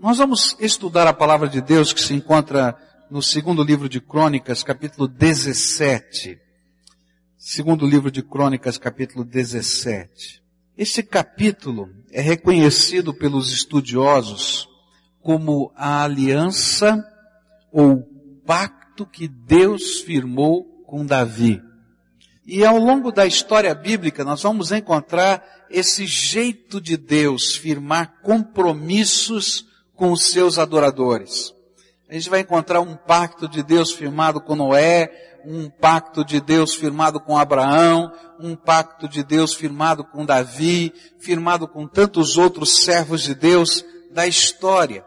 Nós vamos estudar a palavra de Deus que se encontra no segundo livro de Crônicas, capítulo 17. Segundo livro de Crônicas, capítulo 17. Este capítulo é reconhecido pelos estudiosos como a aliança ou pacto que Deus firmou com Davi. E ao longo da história bíblica nós vamos encontrar esse jeito de Deus firmar compromissos com os seus adoradores. A gente vai encontrar um pacto de Deus firmado com Noé, um pacto de Deus firmado com Abraão, um pacto de Deus firmado com Davi, firmado com tantos outros servos de Deus da história.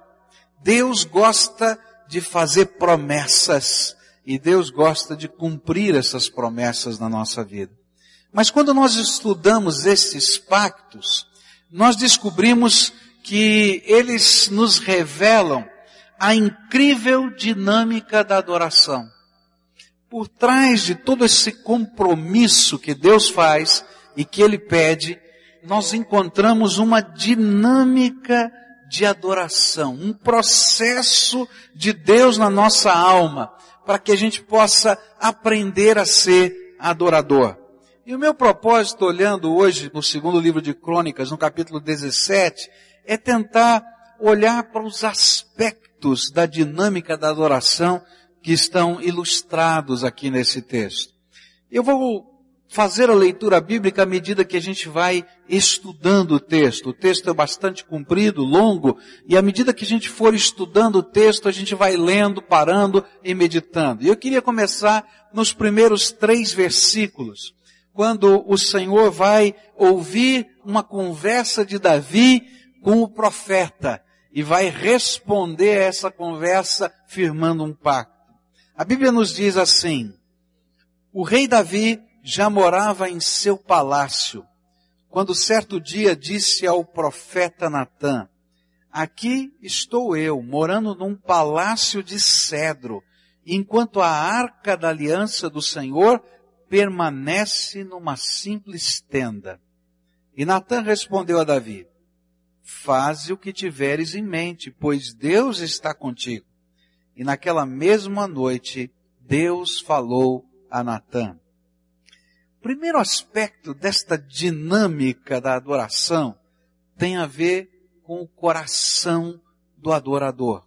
Deus gosta de fazer promessas e Deus gosta de cumprir essas promessas na nossa vida. Mas quando nós estudamos esses pactos, nós descobrimos que eles nos revelam a incrível dinâmica da adoração. Por trás de todo esse compromisso que Deus faz e que Ele pede, nós encontramos uma dinâmica de adoração, um processo de Deus na nossa alma, para que a gente possa aprender a ser adorador. E o meu propósito, olhando hoje no segundo livro de Crônicas, no capítulo 17, é tentar olhar para os aspectos da dinâmica da adoração que estão ilustrados aqui nesse texto. Eu vou fazer a leitura bíblica à medida que a gente vai estudando o texto. O texto é bastante comprido, longo, e à medida que a gente for estudando o texto, a gente vai lendo, parando e meditando. E eu queria começar nos primeiros três versículos, quando o Senhor vai ouvir uma conversa de Davi com o profeta e vai responder a essa conversa firmando um pacto. A Bíblia nos diz assim, o rei Davi já morava em seu palácio, quando certo dia disse ao profeta Natã, aqui estou eu, morando num palácio de cedro, enquanto a arca da aliança do Senhor permanece numa simples tenda. E Natã respondeu a Davi, faze o que tiveres em mente, pois Deus está contigo. E naquela mesma noite, Deus falou a Natã. Primeiro aspecto desta dinâmica da adoração tem a ver com o coração do adorador.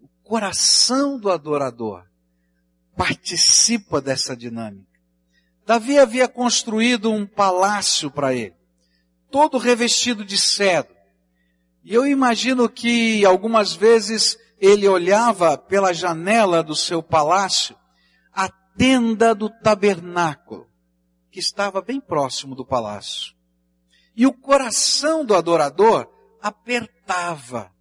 O coração do adorador participa dessa dinâmica. Davi havia construído um palácio para ele todo revestido de cedro. E eu imagino que algumas vezes ele olhava pela janela do seu palácio a tenda do tabernáculo, que estava bem próximo do palácio. E o coração do adorador apertava,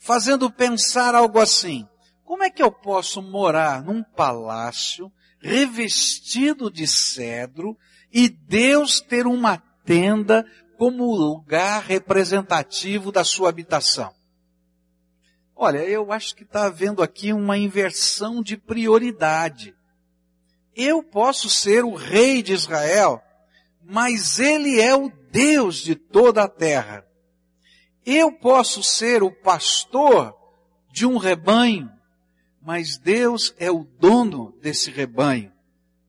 fazendo pensar algo assim, como é que eu posso morar num palácio revestido de cedro e Deus ter uma tenda como lugar representativo da sua habitação. Olha, eu acho que está havendo aqui uma inversão de prioridade. Eu posso ser o rei de Israel, mas ele é o Deus de toda a terra. Eu posso ser o pastor de um rebanho, mas Deus é o dono desse rebanho.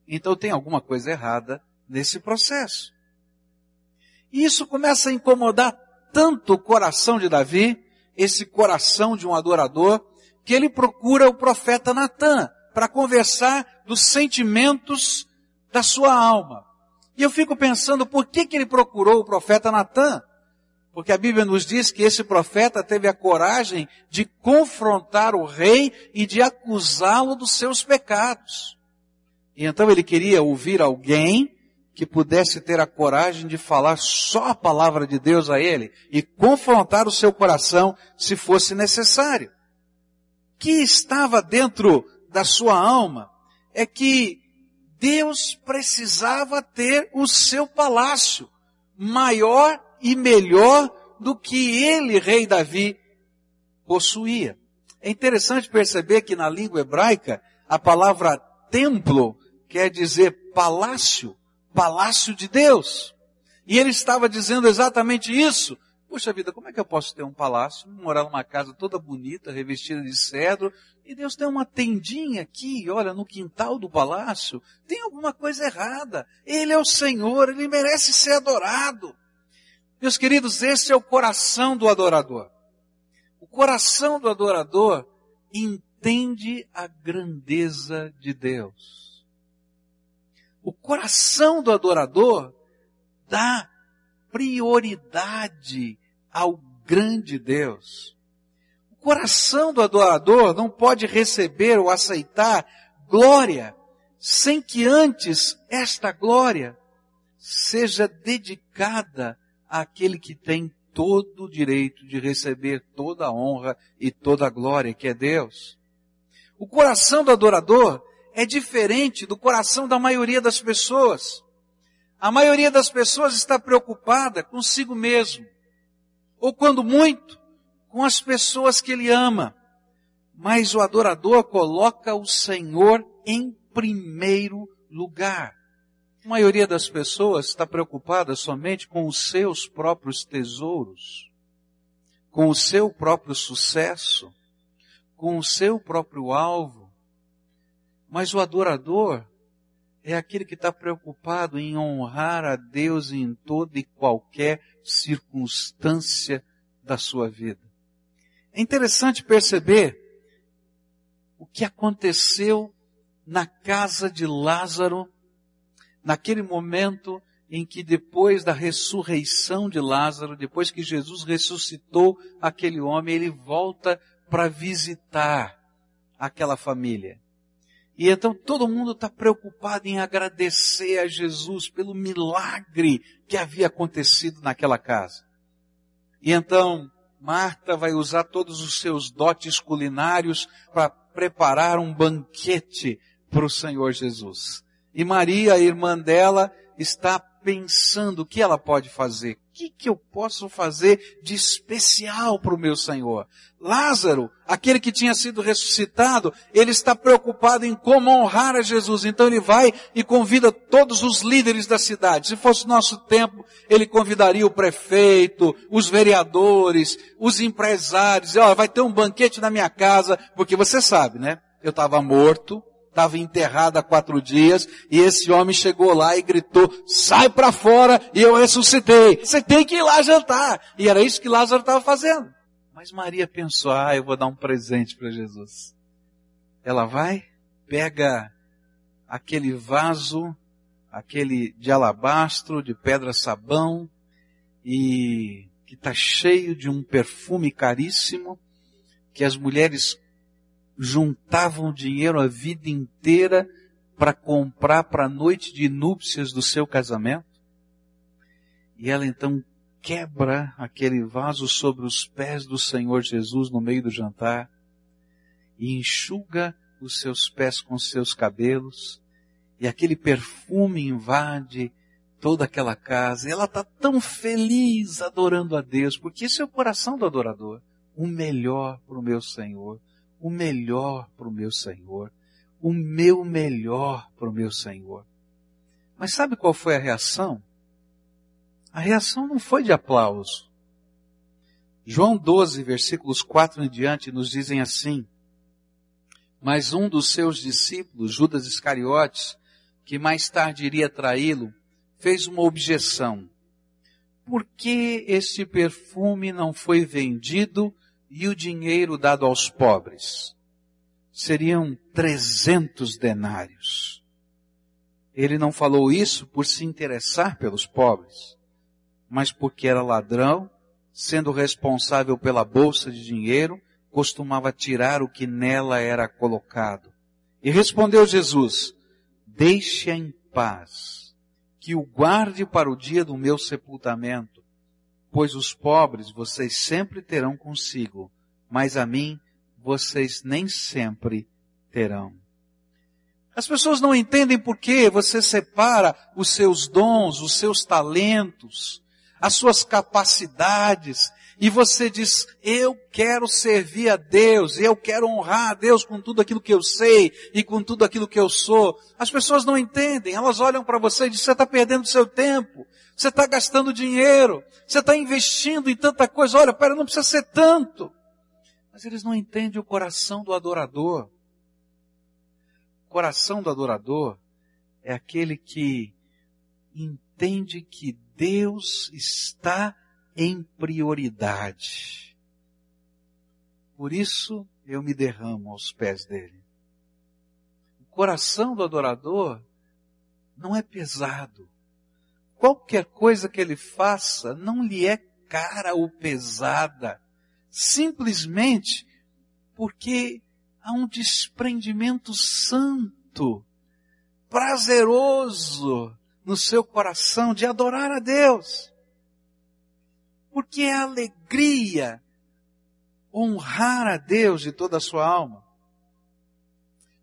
Então tem alguma coisa errada nesse processo. E isso começa a incomodar tanto o coração de Davi, esse coração de um adorador, que ele procura o profeta Natã para conversar dos sentimentos da sua alma. E eu fico pensando por que, que ele procurou o profeta Natã? Porque a Bíblia nos diz que esse profeta teve a coragem de confrontar o rei e de acusá-lo dos seus pecados. E então ele queria ouvir alguém que pudesse ter a coragem de falar só a palavra de Deus a ele e confrontar o seu coração se fosse necessário. Que estava dentro da sua alma é que Deus precisava ter o seu palácio maior e melhor do que ele, rei Davi, possuía. É interessante perceber que na língua hebraica a palavra templo quer dizer palácio palácio de Deus. E ele estava dizendo exatamente isso Puxa vida, como é que eu posso ter um palácio, morar numa casa toda bonita, revestida de cedro, e Deus tem uma tendinha aqui, olha, no quintal do palácio? Tem alguma coisa errada. Ele é o Senhor, ele merece ser adorado. Meus queridos, esse é o coração do adorador. O coração do adorador entende a grandeza de Deus. O coração do adorador dá prioridade ao grande Deus. O coração do adorador não pode receber ou aceitar glória sem que antes esta glória seja dedicada àquele que tem todo o direito de receber toda a honra e toda a glória, que é Deus. O coração do adorador é diferente do coração da maioria das pessoas. A maioria das pessoas está preocupada consigo mesmo. Ou quando muito, com as pessoas que ele ama. Mas o adorador coloca o Senhor em primeiro lugar. A maioria das pessoas está preocupada somente com os seus próprios tesouros, com o seu próprio sucesso, com o seu próprio alvo. Mas o adorador é aquele que está preocupado em honrar a Deus em toda e qualquer circunstância da sua vida. É interessante perceber o que aconteceu na casa de Lázaro, naquele momento em que depois da ressurreição de Lázaro, depois que Jesus ressuscitou aquele homem, ele volta para visitar aquela família. E então todo mundo está preocupado em agradecer a Jesus pelo milagre que havia acontecido naquela casa. E então Marta vai usar todos os seus dotes culinários para preparar um banquete para o Senhor Jesus. E Maria, a irmã dela, está pensando o que ela pode fazer. O que, que eu posso fazer de especial para o meu Senhor? Lázaro, aquele que tinha sido ressuscitado, ele está preocupado em como honrar a Jesus. Então ele vai e convida todos os líderes da cidade. Se fosse nosso tempo, ele convidaria o prefeito, os vereadores, os empresários. Olha, vai ter um banquete na minha casa, porque você sabe, né? Eu estava morto, estava enterrado há quatro dias, e esse homem chegou lá e gritou, sai para fora, e eu ressuscitei. Você tem que ir lá jantar. E era isso que Lázaro estava fazendo. Mas Maria pensou, ah, eu vou dar um presente para Jesus. Ela vai, pega aquele vaso, aquele de alabastro, de pedra sabão, e que está cheio de um perfume caríssimo, que as mulheres juntavam dinheiro a vida inteira para comprar para a noite de núpcias do seu casamento. E ela então quebra aquele vaso sobre os pés do Senhor Jesus no meio do jantar e enxuga os seus pés com seus cabelos e aquele perfume invade toda aquela casa. E ela está tão feliz adorando a Deus, porque esse é o coração do adorador. O melhor para o meu Senhor o melhor para o meu Senhor, o meu melhor para o meu Senhor. Mas sabe qual foi a reação? A reação não foi de aplauso. João 12, versículos 4 em diante, nos dizem assim, mas um dos seus discípulos, Judas Iscariotes, que mais tarde iria traí-lo, fez uma objeção. Por que este perfume não foi vendido e o dinheiro dado aos pobres? Seriam trezentos denários. Ele não falou isso por se interessar pelos pobres, mas porque era ladrão, sendo responsável pela bolsa de dinheiro, costumava tirar o que nela era colocado. E respondeu Jesus, deixe-a em paz, que o guarde para o dia do meu sepultamento Pois os pobres vocês sempre terão consigo, mas a mim vocês nem sempre terão. As pessoas não entendem por que você separa os seus dons, os seus talentos, as suas capacidades, e você diz, eu quero servir a Deus, eu quero honrar a Deus com tudo aquilo que eu sei e com tudo aquilo que eu sou. As pessoas não entendem, elas olham para você e dizem, você está perdendo seu tempo, Você está gastando dinheiro. Você está investindo em tanta coisa. Olha, pera, não precisa ser tanto. Mas eles não entendem o coração do adorador. O coração do adorador é aquele que entende que Deus está em prioridade. Por isso eu me derramo aos pés dele. O coração do adorador não é pesado. Qualquer coisa que ele faça não lhe é cara ou pesada, simplesmente porque há um desprendimento santo, prazeroso no seu coração de adorar a Deus. Porque é alegria honrar a Deus de toda a sua alma.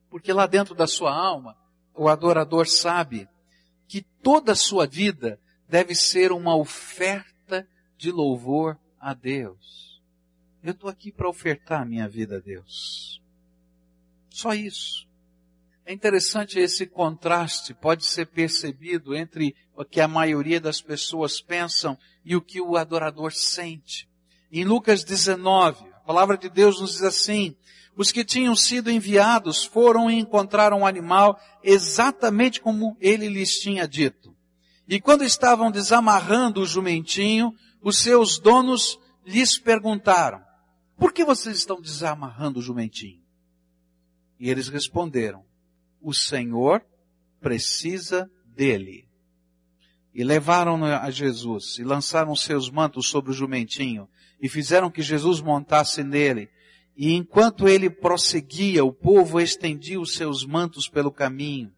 Porque lá dentro da sua alma, o adorador sabe que toda a sua vida deve ser uma oferta de louvor a Deus. Eu estou aqui para ofertar a minha vida a Deus. Só isso. É interessante esse contraste, pode ser percebido entre o que a maioria das pessoas pensam e o que o adorador sente. Em Lucas 19, a palavra de Deus nos diz assim, os que tinham sido enviados foram e encontraram um animal exatamente como ele lhes tinha dito. E quando estavam desamarrando o jumentinho, os seus donos lhes perguntaram, por que vocês estão desamarrando o jumentinho? E eles responderam, o Senhor precisa dele. E levaram-no a Jesus e lançaram seus mantos sobre o jumentinho e fizeram que Jesus montasse nele e enquanto ele prosseguia, o povo estendia os seus mantos pelo caminho.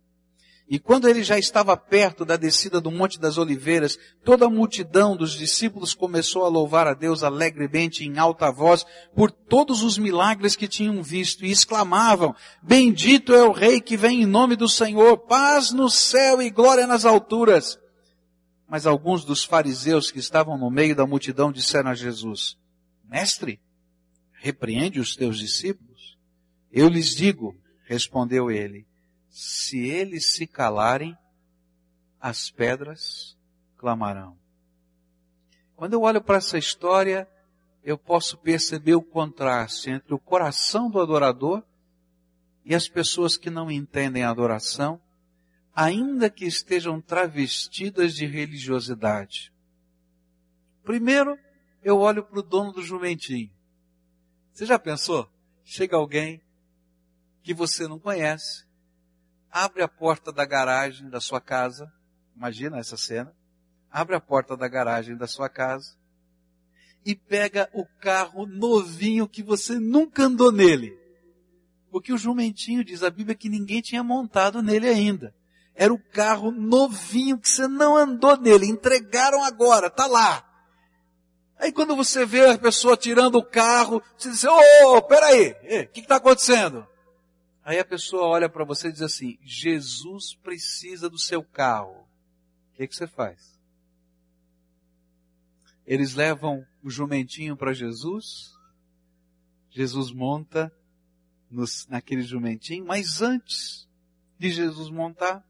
E quando ele já estava perto da descida do Monte das Oliveiras, toda a multidão dos discípulos começou a louvar a Deus alegremente em alta voz por todos os milagres que tinham visto e exclamavam, bendito é o rei que vem em nome do Senhor, paz no céu e glória nas alturas. Mas alguns dos fariseus que estavam no meio da multidão disseram a Jesus, mestre, repreende os teus discípulos? Eu lhes digo, respondeu ele, se eles se calarem, as pedras clamarão. Quando eu olho para essa história, eu posso perceber o contraste entre o coração do adorador e as pessoas que não entendem a adoração, ainda que estejam travestidas de religiosidade. Primeiro, eu olho para o dono do jumentinho. Você já pensou? Chega alguém que você não conhece, abre a porta da garagem da sua casa, imagina essa cena, abre a porta da garagem da sua casa e pega o carro novinho que você nunca andou nele. Porque o jumentinho diz a Bíblia que ninguém tinha montado nele ainda. Era o carro novinho que você não andou nele, entregaram agora, tá lá. Aí quando você vê a pessoa tirando o carro, você diz, ô, oh, peraí, o que está acontecendo? Aí a pessoa olha para você e diz assim, Jesus precisa do seu carro. O que, que você faz? Eles levam o jumentinho para Jesus, Jesus monta nos, naquele jumentinho, mas antes de Jesus montar,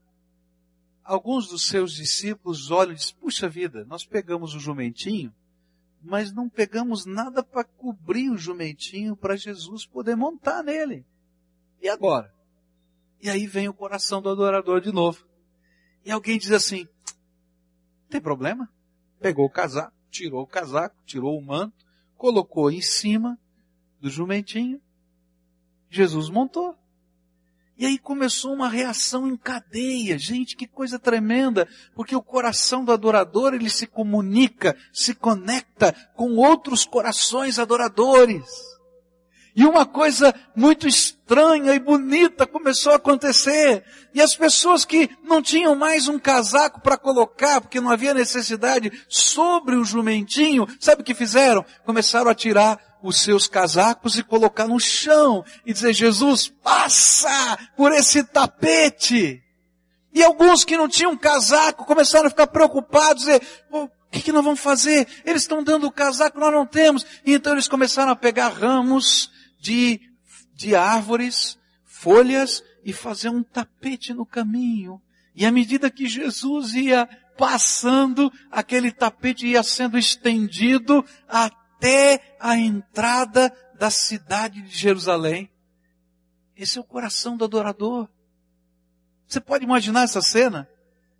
alguns dos seus discípulos olham e dizem, puxa vida, nós pegamos o jumentinho, mas não pegamos nada para cobrir o jumentinho para Jesus poder montar nele. E agora? E aí vem o coração do adorador de novo. E alguém diz assim, tem problema? Pegou o casaco, tirou o casaco, tirou o manto, colocou em cima do jumentinho. Jesus montou. E aí começou uma reação em cadeia. Gente, que coisa tremenda, porque o coração do adorador, ele se comunica, se conecta com outros corações adoradores. E uma coisa muito estranha e bonita começou a acontecer. E as pessoas que não tinham mais um casaco para colocar, porque não havia necessidade, sobre o jumentinho, sabe o que fizeram? Começaram a tirar os seus casacos e colocar no chão e dizer, Jesus, passa por esse tapete. E alguns que não tinham casaco começaram a ficar preocupados, dizer, o que, que nós vamos fazer? Eles estão dando o casaco, nós não temos. E então eles começaram a pegar ramos de, de árvores, folhas e fazer um tapete no caminho. E à medida que Jesus ia passando, aquele tapete ia sendo estendido até a entrada da cidade de Jerusalém. Esse é o coração do adorador. Você pode imaginar essa cena?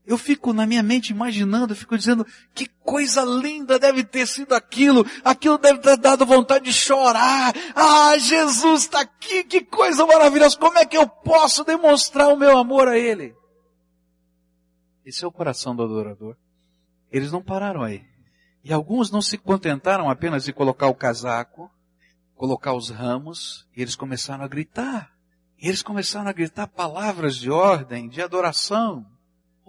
Eu fico na minha mente imaginando, eu fico dizendo, que coisa linda deve ter sido aquilo, aquilo deve ter dado vontade de chorar. Ah, Jesus está aqui, que coisa maravilhosa, como é que eu posso demonstrar o meu amor a Ele? Esse é o coração do adorador. Eles não pararam aí. E alguns não se contentaram apenas de colocar o casaco, colocar os ramos, e eles começaram a gritar. E eles começaram a gritar palavras de ordem, de adoração.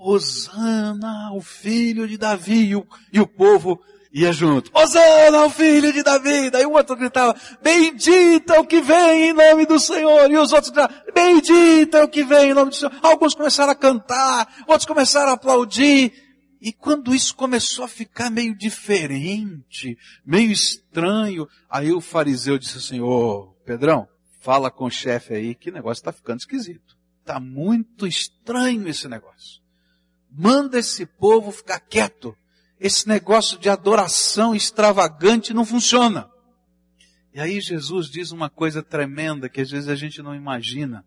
Osana, o filho de Davi, e o, e o povo ia junto. Osana, o filho de Davi. Daí o outro gritava, bendito é o que vem em nome do Senhor. E os outros gritavam, bendito é o que vem em nome do Senhor. Alguns começaram a cantar, outros começaram a aplaudir. E quando isso começou a ficar meio diferente, meio estranho, aí o fariseu disse assim, ô, Pedrão, fala com o chefe aí que o negócio está ficando esquisito. Está muito estranho esse negócio. Manda esse povo ficar quieto. Esse negócio de adoração extravagante não funciona. E aí Jesus diz uma coisa tremenda que às vezes a gente não imagina.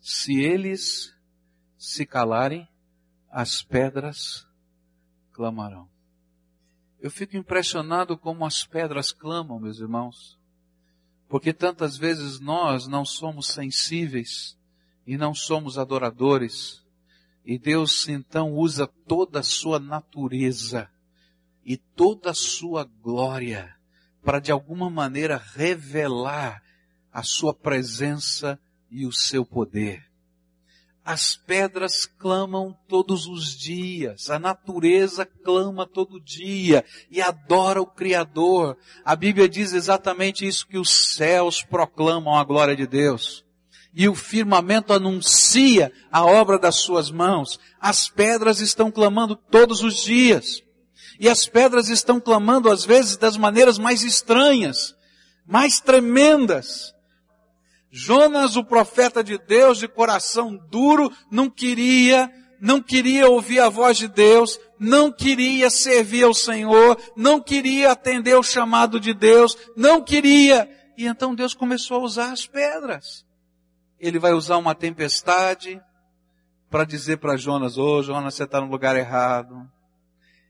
Se eles se calarem, as pedras clamarão. Eu fico impressionado como as pedras clamam, meus irmãos. Porque tantas vezes nós não somos sensíveis e não somos adoradores e Deus então usa toda a sua natureza e toda a sua glória para de alguma maneira revelar a sua presença e o seu poder. As pedras clamam todos os dias, a natureza clama todo dia e adora o Criador. A Bíblia diz exatamente isso que os céus proclamam a glória de Deus e o firmamento anuncia a obra das suas mãos. As pedras estão clamando todos os dias. E as pedras estão clamando às vezes das maneiras mais estranhas, mais tremendas. Jonas, o profeta de Deus, de coração duro, não queria, não queria ouvir a voz de Deus, não queria servir ao Senhor, não queria atender o chamado de Deus, não queria. E então Deus começou a usar as pedras ele vai usar uma tempestade para dizer para Jonas, ô oh, Jonas, você está no lugar errado.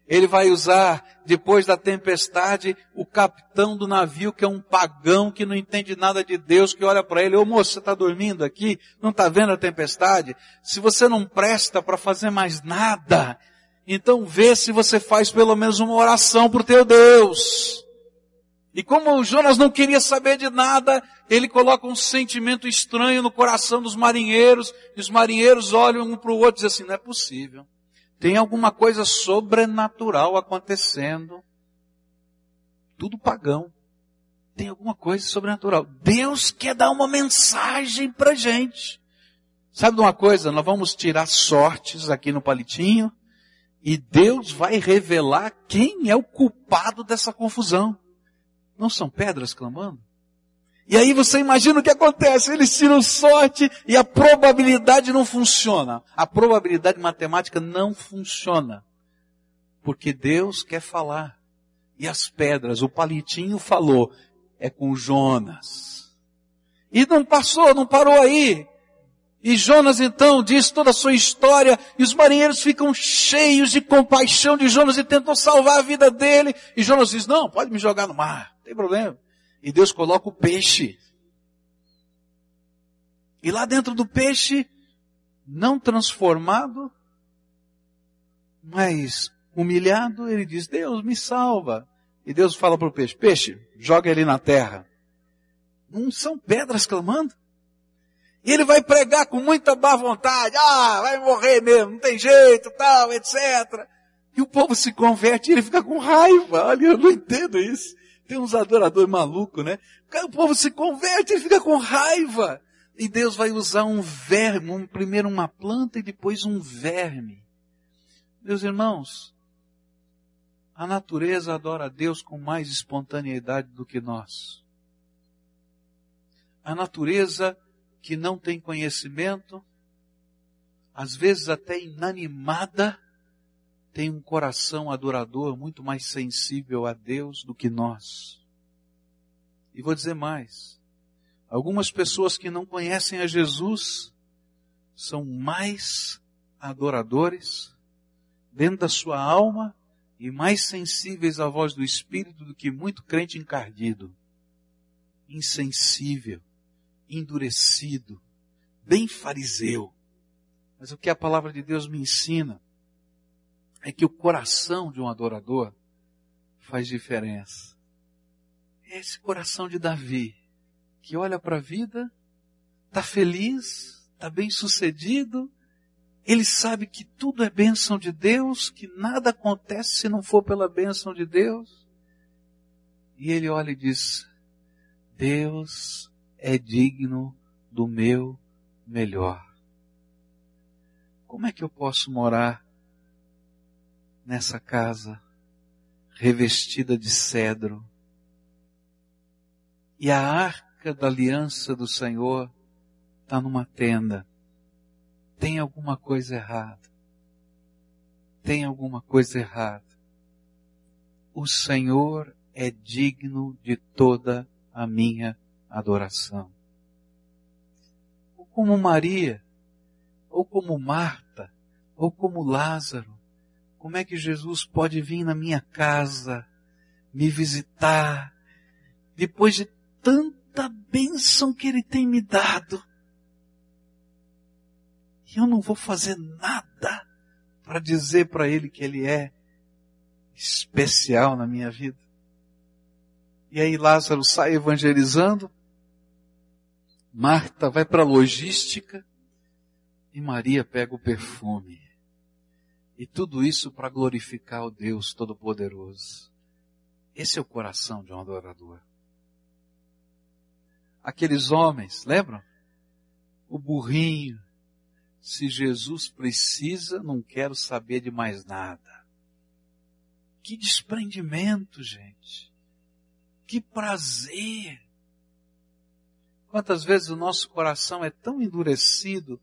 Ele vai usar, depois da tempestade, o capitão do navio, que é um pagão que não entende nada de Deus, que olha para ele, ô moço, você está dormindo aqui? Não está vendo a tempestade? Se você não presta para fazer mais nada, então vê se você faz pelo menos uma oração para o teu Deus. E como o Jonas não queria saber de nada, ele coloca um sentimento estranho no coração dos marinheiros, e os marinheiros olham um para o outro e dizem assim, não é possível. Tem alguma coisa sobrenatural acontecendo. Tudo pagão. Tem alguma coisa sobrenatural. Deus quer dar uma mensagem pra gente. Sabe de uma coisa? Nós vamos tirar sortes aqui no palitinho e Deus vai revelar quem é o culpado dessa confusão. Não são pedras clamando? E aí você imagina o que acontece. Eles tiram sorte e a probabilidade não funciona. A probabilidade matemática não funciona. Porque Deus quer falar. E as pedras, o palitinho falou, é com Jonas. E não passou, não parou aí. E Jonas então diz toda a sua história e os marinheiros ficam cheios de compaixão de Jonas e tentam salvar a vida dele. E Jonas diz, não, pode me jogar no mar tem problema. E Deus coloca o peixe. E lá dentro do peixe, não transformado, mas humilhado, ele diz, Deus me salva. E Deus fala para o peixe, peixe, joga ele na terra. Não são pedras clamando? E ele vai pregar com muita má vontade, ah, vai morrer mesmo, não tem jeito, tal, etc. E o povo se converte e ele fica com raiva. Olha, eu não entendo isso. Tem uns adoradores malucos, né? O povo se converte, ele fica com raiva. E Deus vai usar um verme, um, primeiro uma planta e depois um verme. Meus irmãos, a natureza adora a Deus com mais espontaneidade do que nós. A natureza que não tem conhecimento, às vezes até inanimada, tem um coração adorador muito mais sensível a Deus do que nós. E vou dizer mais. Algumas pessoas que não conhecem a Jesus são mais adoradores dentro da sua alma e mais sensíveis à voz do Espírito do que muito crente encardido, insensível, endurecido, bem fariseu. Mas o que a palavra de Deus me ensina é que o coração de um adorador faz diferença. É esse coração de Davi, que olha para a vida, está feliz, está bem sucedido, ele sabe que tudo é bênção de Deus, que nada acontece se não for pela bênção de Deus. E ele olha e diz, Deus é digno do meu melhor. Como é que eu posso morar nessa casa revestida de cedro. E a arca da aliança do Senhor está numa tenda. Tem alguma coisa errada. Tem alguma coisa errada. O Senhor é digno de toda a minha adoração. Ou como Maria, ou como Marta, ou como Lázaro, como é que Jesus pode vir na minha casa, me visitar, depois de tanta bênção que Ele tem me dado? E eu não vou fazer nada para dizer para Ele que Ele é especial na minha vida. E aí Lázaro sai evangelizando, Marta vai para a logística e Maria pega o perfume. E tudo isso para glorificar o Deus Todo-Poderoso. Esse é o coração de um adorador. Aqueles homens, lembram? O burrinho. Se Jesus precisa, não quero saber de mais nada. Que desprendimento, gente. Que prazer. Quantas vezes o nosso coração é tão endurecido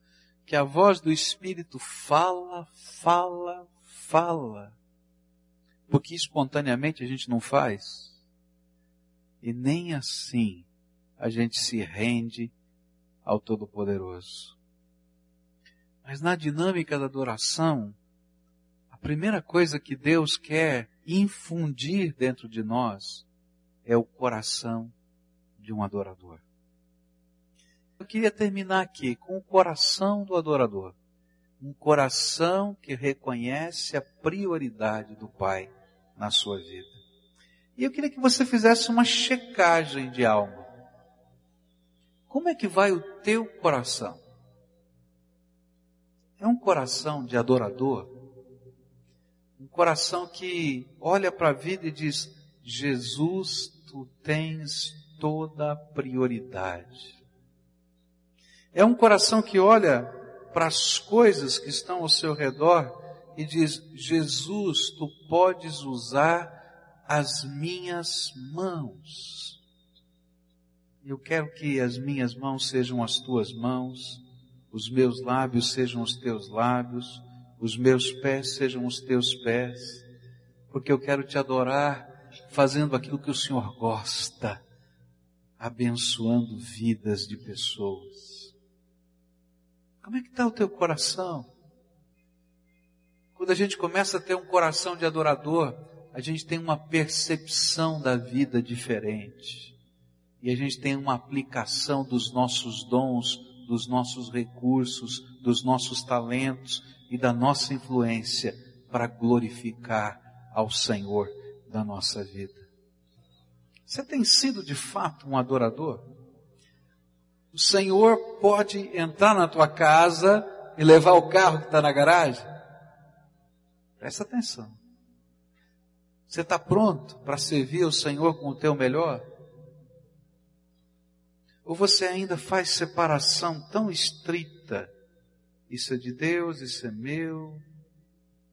que a voz do Espírito fala, fala, fala. Porque espontaneamente a gente não faz. E nem assim a gente se rende ao Todo-Poderoso. Mas na dinâmica da adoração, a primeira coisa que Deus quer infundir dentro de nós é o coração de um adorador. Eu queria terminar aqui com o coração do adorador. Um coração que reconhece a prioridade do Pai na sua vida. E eu queria que você fizesse uma checagem de alma. Como é que vai o teu coração? É um coração de adorador? Um coração que olha para a vida e diz: Jesus, tu tens toda a prioridade. É um coração que olha para as coisas que estão ao seu redor e diz: Jesus, tu podes usar as minhas mãos. Eu quero que as minhas mãos sejam as tuas mãos, os meus lábios sejam os teus lábios, os meus pés sejam os teus pés, porque eu quero te adorar fazendo aquilo que o Senhor gosta, abençoando vidas de pessoas. Como é que está o teu coração? Quando a gente começa a ter um coração de adorador, a gente tem uma percepção da vida diferente. E a gente tem uma aplicação dos nossos dons, dos nossos recursos, dos nossos talentos e da nossa influência para glorificar ao Senhor da nossa vida. Você tem sido de fato um adorador? O Senhor pode entrar na tua casa e levar o carro que está na garagem? Presta atenção. Você está pronto para servir o Senhor com o teu melhor? Ou você ainda faz separação tão estrita? Isso é de Deus, isso é meu.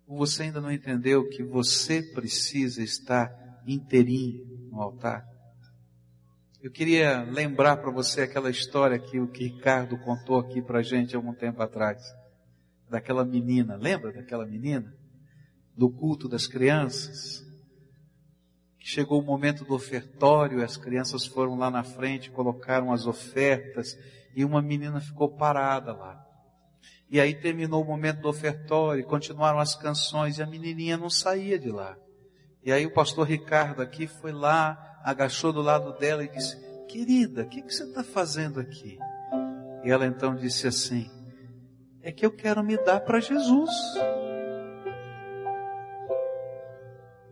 Ou você ainda não entendeu que você precisa estar inteirinho no altar? Eu queria lembrar para você aquela história que o Ricardo contou aqui para gente há algum tempo atrás. Daquela menina, lembra daquela menina? do culto das crianças, que chegou o momento do ofertório, as crianças foram lá na frente, colocaram as ofertas e uma menina ficou parada lá. E aí terminou o momento do ofertório, continuaram as canções e a menininha não saía de lá. E aí o pastor Ricardo aqui foi lá, agachou do lado dela e disse: Querida, o que, que você está fazendo aqui? E ela então disse assim: É que eu quero me dar para Jesus.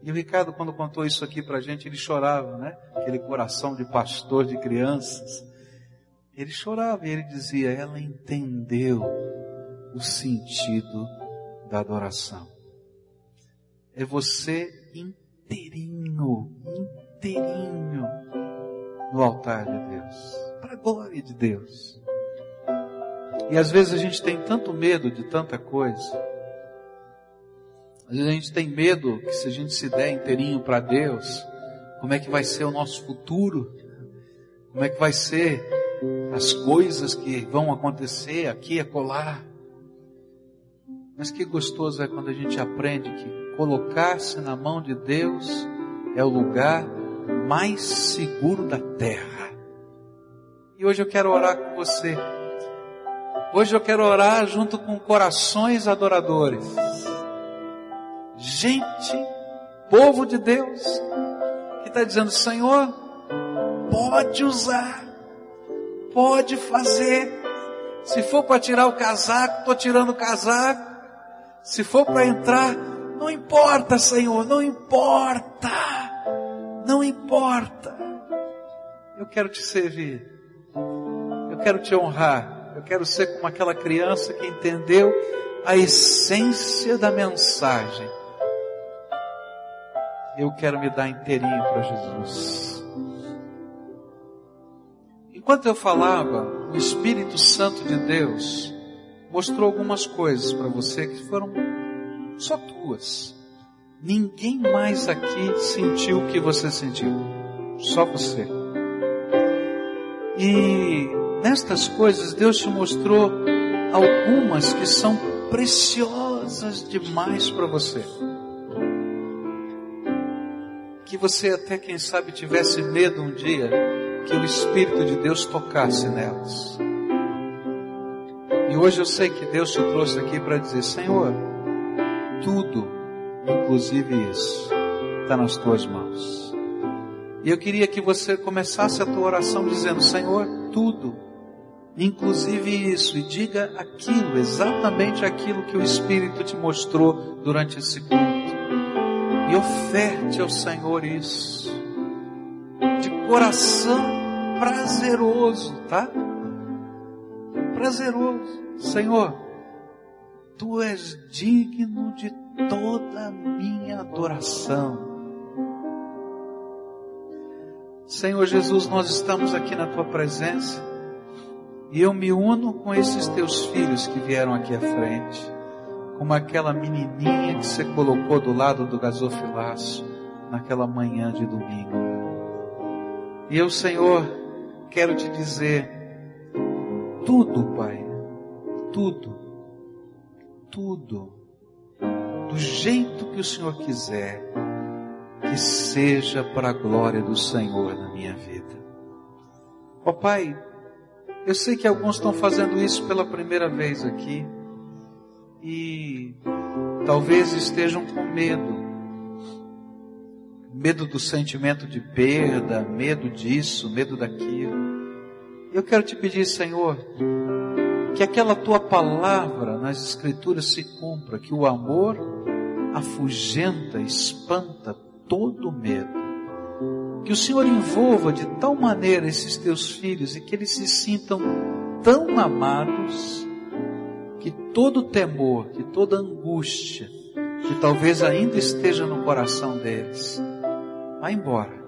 E o Ricardo, quando contou isso aqui para a gente, ele chorava, né? Aquele coração de pastor de crianças. Ele chorava e ele dizia: Ela entendeu o sentido da adoração. É você inteirinho, inteirinho no altar de Deus, para a glória de Deus. E às vezes a gente tem tanto medo de tanta coisa. Às vezes a gente tem medo que se a gente se der inteirinho para Deus, como é que vai ser o nosso futuro? Como é que vai ser as coisas que vão acontecer aqui e acolá? Mas que gostoso é quando a gente aprende que colocar-se na mão de Deus é o lugar mais seguro da terra. E hoje eu quero orar com você. Hoje eu quero orar junto com corações adoradores. Gente, povo de Deus, que está dizendo: Senhor, pode usar, pode fazer. Se for para tirar o casaco, estou tirando o casaco. Se for para entrar, não importa, Senhor, não importa. Não importa. Eu quero te servir. Eu quero te honrar. Eu quero ser como aquela criança que entendeu a essência da mensagem. Eu quero me dar inteirinho para Jesus. Enquanto eu falava, o Espírito Santo de Deus mostrou algumas coisas para você que foram só tuas. Ninguém mais aqui sentiu o que você sentiu. Só você. E nestas coisas Deus te mostrou algumas que são preciosas demais para você. Que você até quem sabe tivesse medo um dia que o Espírito de Deus tocasse nelas. E hoje eu sei que Deus te trouxe aqui para dizer, Senhor, tudo, inclusive isso, está nas tuas mãos. E eu queria que você começasse a tua oração dizendo, Senhor, tudo, inclusive isso, e diga aquilo, exatamente aquilo que o Espírito te mostrou durante esse culto. E oferte ao Senhor isso, de coração prazeroso, tá? Prazeroso. Senhor, Tu és digno de toda a minha adoração. Senhor Jesus, nós estamos aqui na tua presença e eu me uno com esses teus filhos que vieram aqui à frente, como aquela menininha que você colocou do lado do gasofilaço naquela manhã de domingo. E eu, Senhor, quero te dizer tudo, Pai, tudo, tudo, do jeito que o Senhor quiser, que seja para a glória do Senhor na minha vida. Ó oh, Pai, eu sei que alguns estão fazendo isso pela primeira vez aqui e talvez estejam com medo. Medo do sentimento de perda, medo disso, medo daquilo. Eu quero te pedir, Senhor, que aquela tua palavra nas Escrituras se cumpra, que o amor afugenta, espanta todo medo. Que o Senhor envolva de tal maneira esses teus filhos e que eles se sintam tão amados que todo temor, que toda angústia, que talvez ainda esteja no coração deles, vá embora.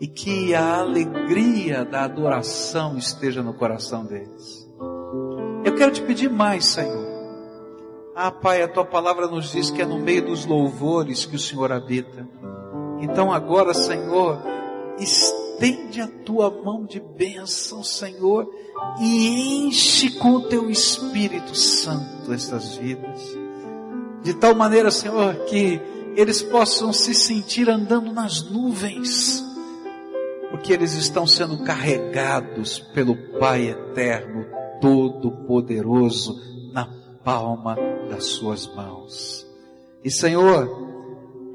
E que a alegria da adoração esteja no coração deles. Eu quero te pedir mais, Senhor. Ah, Pai, a tua palavra nos diz que é no meio dos louvores que o Senhor habita. Então agora, Senhor, estende a tua mão de bênção, Senhor, e enche com o teu Espírito Santo estas vidas. De tal maneira, Senhor, que eles possam se sentir andando nas nuvens, porque eles estão sendo carregados pelo Pai eterno, todo-poderoso, na palma das suas mãos. E Senhor,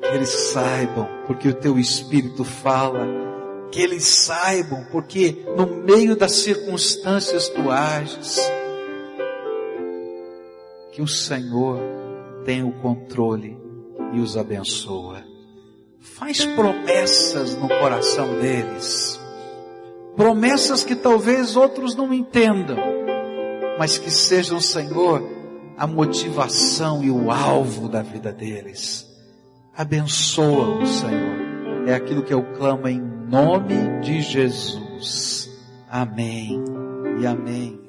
que eles saibam, porque o teu Espírito fala, que eles saibam, porque no meio das circunstâncias tu ages, que o Senhor tem o controle e os abençoa. Faz promessas no coração deles. Promessas que talvez outros não entendam, mas que sejam, Senhor, a motivação e o alvo da vida deles. Abençoa-o, Senhor. É aquilo que eu clamo em nome de Jesus. Amém e amém.